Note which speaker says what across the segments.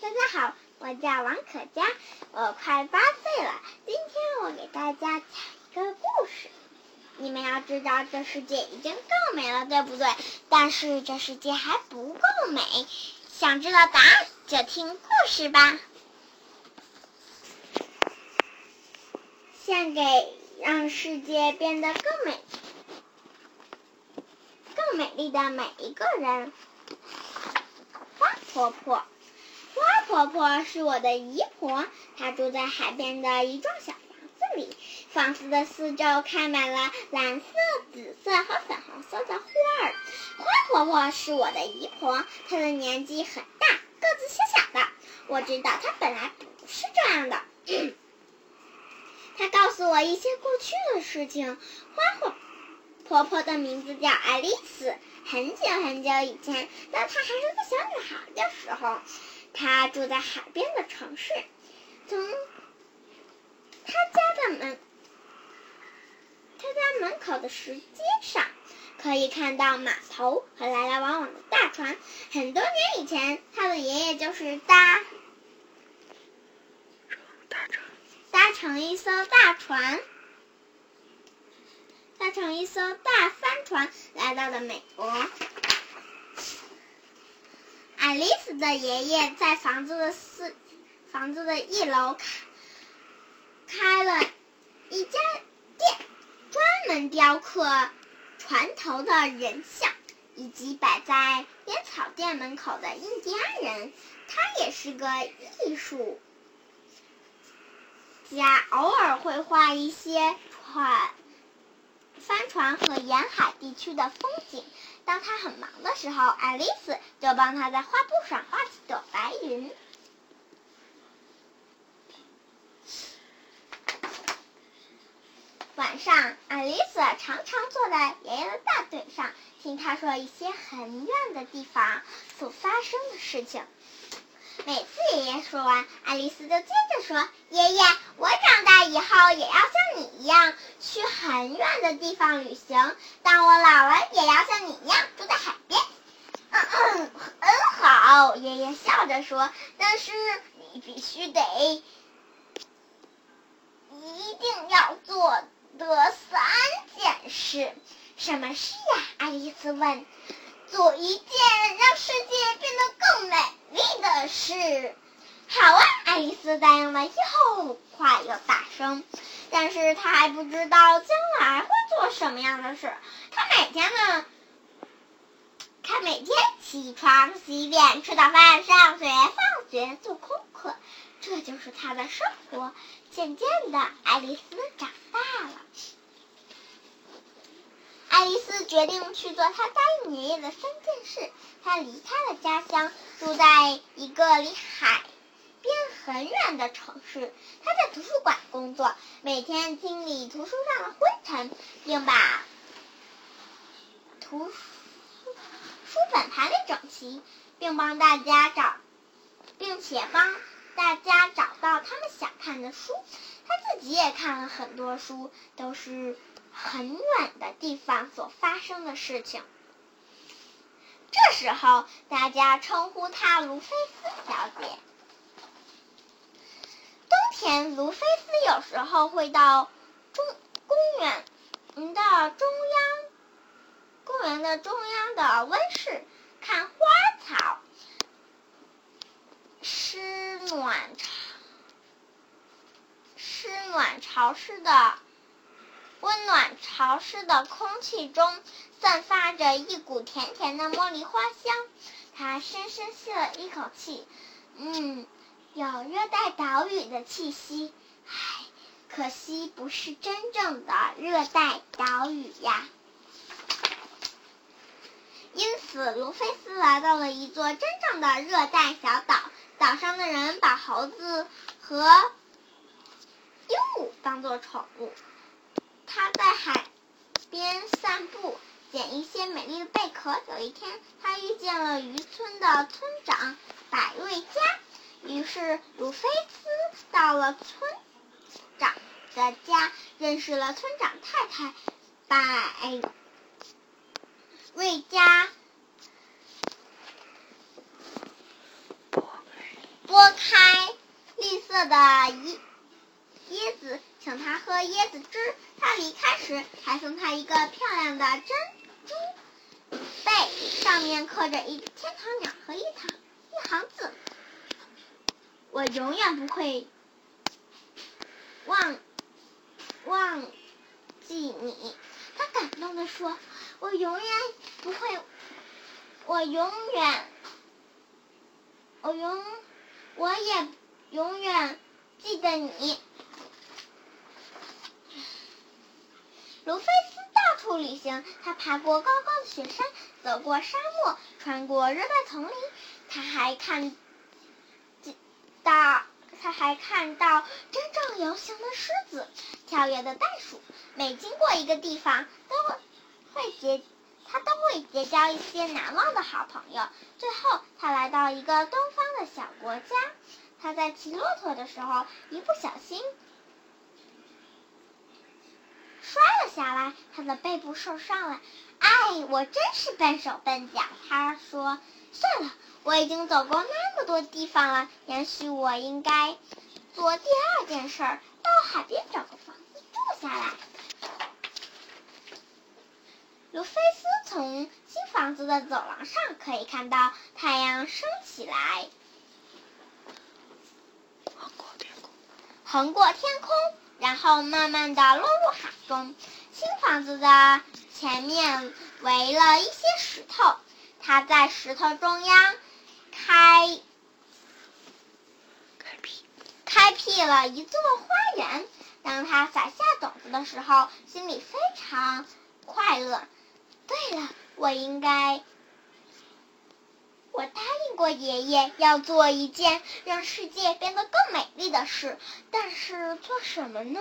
Speaker 1: 大家好，我叫王可佳，我快八岁了。今天我给大家讲一个故事。你们要知道，这世界已经够美了，对不对？但是这世界还不够美。想知道答案，就听故事吧。献给让世界变得更美、更美丽的每一个人。花婆婆。婆婆是我的姨婆，她住在海边的一幢小房子里，房子的四周开满了蓝色、紫色和粉红色的花儿。花婆婆是我的姨婆，她的年纪很大，个子小小的。我知道她本来不是这样的。她告诉我一些过去的事情。花婆婆婆的名字叫爱丽丝。很久很久以前，当她还是个小女孩的时候。他住在海边的城市，从他家的门，他家门口的石阶上可以看到码头和来来往往的大船。很多年以前，他的爷爷就是搭搭乘一艘大船，搭乘一艘大帆船来到了美国。爱丽丝的爷爷在房子的四房子的一楼开开了一家店，专门雕刻船头的人像，以及摆在烟草店门口的印第安人。他也是个艺术家，偶尔会画一些船、帆船和沿海地区的风景。当他很忙的时候，爱丽丝就帮他在画布上画几朵白云。晚上，爱丽丝常常坐在爷爷的大腿上，听他说一些很远的地方所发生的事情。每次爷爷说完，爱丽丝就接着说：“爷爷，我长大以后也要像你一样去很远的地方旅行。当我老了，也要像你一样住在海边。”“嗯嗯，很好。”爷爷笑着说，“但是你必须得一定要做的三件事。”“什么事呀？”爱丽丝问。“做一件让世界变得更美。”的事，好啊！爱丽丝答应了，又快又大声。但是她还不知道将来会做什么样的事。她每天呢，她每天起床、洗脸、吃早饭、上学、放学、做功课，这就是她的生活。渐渐的，爱丽丝长大了。爱丽丝决定去做她答应爷爷的三件事。她离开了家乡，住在一个离海边很远的城市。她在图书馆工作，每天清理图书上的灰尘，并把图书书本排列整齐，并帮大家找，并且帮大家找到他们想看的书。她自己也看了很多书，都是。很远的地方所发生的事情。这时候，大家称呼她卢菲斯小姐。冬天，卢菲斯有时候会到中公园的中央公园的中央的温室看花草，湿暖潮湿暖潮湿的。温暖潮湿的空气中散发着一股甜甜的茉莉花香，他深深吸了一口气，嗯，有热带岛屿的气息，唉，可惜不是真正的热带岛屿呀。因此，卢菲斯来到了一座真正的热带小岛，岛上的人把猴子和鹦鹉当做宠物。他在海边散步，捡一些美丽的贝壳。有一天，他遇见了渔村的村长百瑞佳，于是鲁菲斯到了村长的家，认识了村长太太百瑞佳。拨开绿色的椰椰子，请他喝椰子汁。他离开时还送他一个漂亮的珍珠贝，上面刻着一天堂鸟和一行一行字：“我永远不会忘忘记你。”他感动地说：“我永远不会，我永远，我永，我也永远记得你。”卢菲斯到处旅行，他爬过高高的雪山，走过沙漠，穿过热带丛林，他还看到，他还看到真正游行的狮子，跳跃的袋鼠。每经过一个地方，都会结，他都会结交一些难忘的好朋友。最后，他来到一个东方的小国家。他在骑骆驼的时候，一不小心摔了下来，他的背部受伤了。哎，我真是笨手笨脚。他说：“算了，我已经走过那么多地方了，也许我应该做第二件事，到海边找个房子住下来。”卢菲斯从新房子的走廊上可以看到太阳升起来，
Speaker 2: 横过天空，
Speaker 1: 横过天空，然后慢慢的落入海中。新房子的前面围了一些石头，他在石头中央开
Speaker 2: 开辟
Speaker 1: 开辟了一座花园。当他撒下种子的时候，心里非常快乐。对了，我应该，我答应过爷爷要做一件让世界变得更美丽的事，但是做什么呢？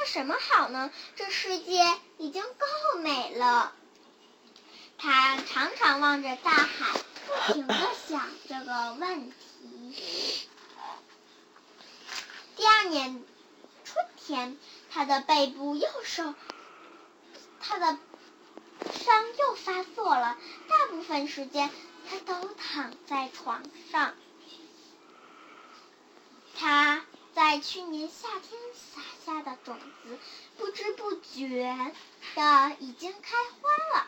Speaker 1: 做什么好呢？这世界已经够美了。他常常望着大海，不停的想这个问题。第二年春天，他的背部又受。他的伤又发作了，大部分时间他都躺在床上。他在去年夏天撒下的种子，不知不觉的已经开花了。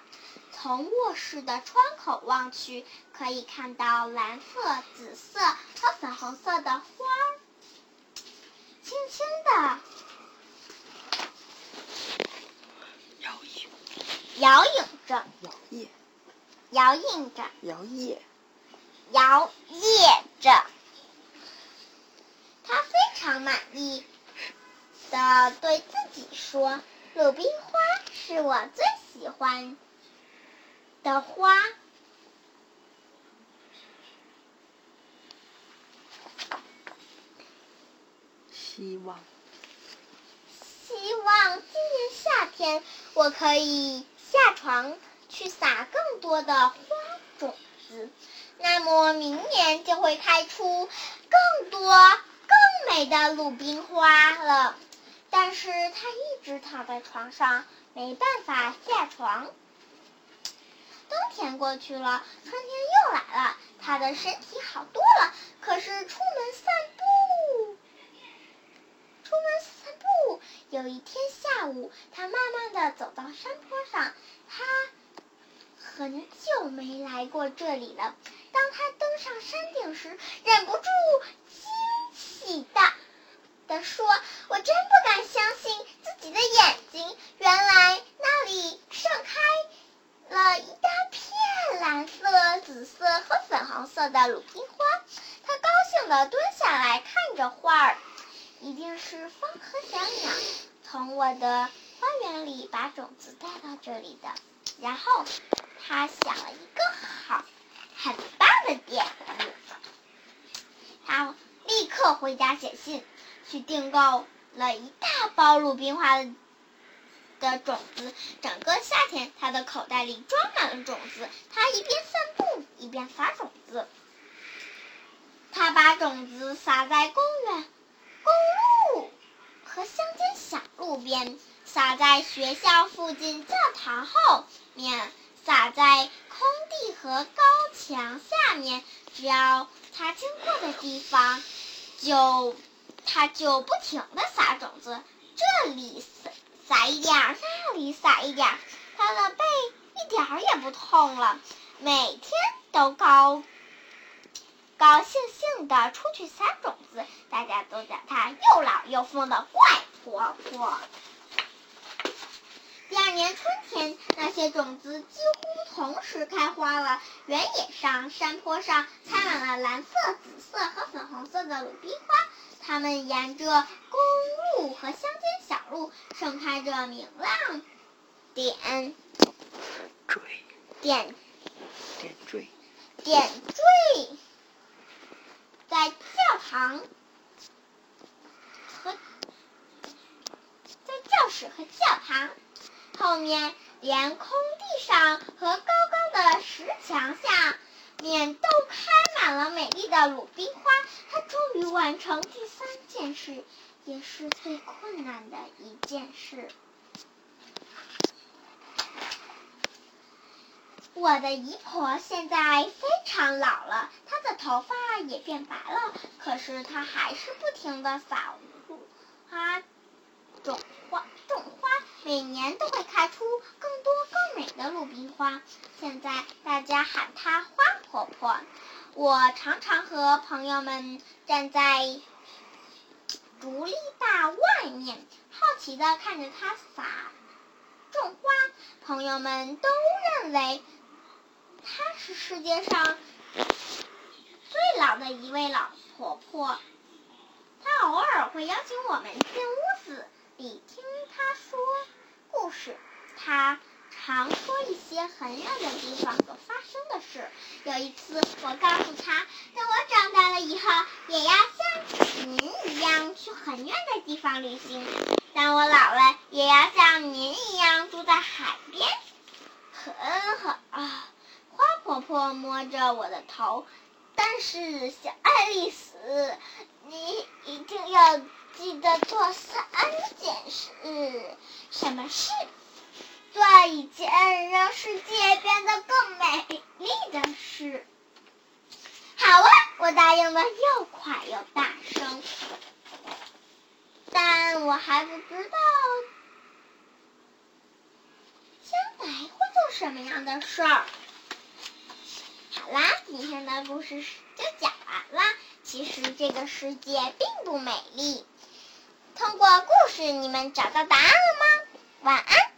Speaker 1: 从卧室的窗口望去，可以看到蓝色、紫色和粉红色的花儿，轻轻的。摇影着，
Speaker 2: 摇曳，
Speaker 1: 摇映着，
Speaker 2: 摇曳，
Speaker 1: 摇曳着。它非常满意的对自己说：“鲁冰花是我最喜欢的花。”
Speaker 2: 希望，
Speaker 1: 希望今年夏天我可以。下床去撒更多的花种子，那么明年就会开出更多美的鲁冰花了。但是他一直躺在床上，没办法下床。冬天过去了，春天又来了，他的身体好多了。可是出门散步，出门散步。有一天下午，他慢慢的走到山坡上。他很久没来过这里了。当他登上山顶时，忍不住惊喜的说：“我真不敢相信自己的眼睛，原来那里盛开了一大片蓝色、紫色和粉红色的鲁冰花。”他高兴的蹲下来看着花儿，一定是风和小鸟从我的。花园里把种子带到这里的，然后他想了一个好很棒的点子，他刻回家写信去订购了一大包鲁冰花的种子。整个夏天，他的口袋里装满了种子。他一边散步一边撒种子。他把种子撒在公园、公路和乡间小路边。撒在学校附近教堂后面，撒在空地和高墙下面，只要他经过的地方，就它就不停的撒种子，这里撒撒一点，那里撒一点儿，它的背一点儿也不痛了，每天都高高兴兴的出去撒种子，大家都叫它又老又疯的怪婆婆。第二年春天，那些种子几乎同时开花了。原野上、山坡上开满了蓝色、紫色和粉红色的鲁冰花，它们沿着公路和乡间小路盛开着明亮点
Speaker 2: 缀
Speaker 1: 点
Speaker 2: 点缀，
Speaker 1: 点缀，在教堂和在教室和教堂后面，连空地上和高高的石墙下面都开满了美丽的鲁冰花。他终于完成第三件事，也是最困难的一件事。我的姨婆现在非常老了，她的头发也变白了，可是她还是不停的撒花种花种花，每年都会开出更多更美的鲁冰花。现在大家喊她花婆婆。我常常和朋友们站在竹篱笆外面，好奇的看着她撒种花。朋友们都认为。她是世界上最老的一位老婆婆。她偶尔会邀请我们进屋子里听她说故事。她常说一些很远的地方所发生的事。有一次，我告诉她，等我长大了以后，也要像您一样去很远的地方旅行。当我老了，也要像您一样住在海边。很好啊。花婆婆摸着我的头，但是小爱丽丝，你一定要记得做三件事。什么事？做一件让世界变得更美丽的事。好啊，我答应的又快又大声。但我还不知道将来会做什么样的事儿。好啦，今天的故事就讲完了。其实这个世界并不美丽。通过故事，你们找到答案了吗？晚安。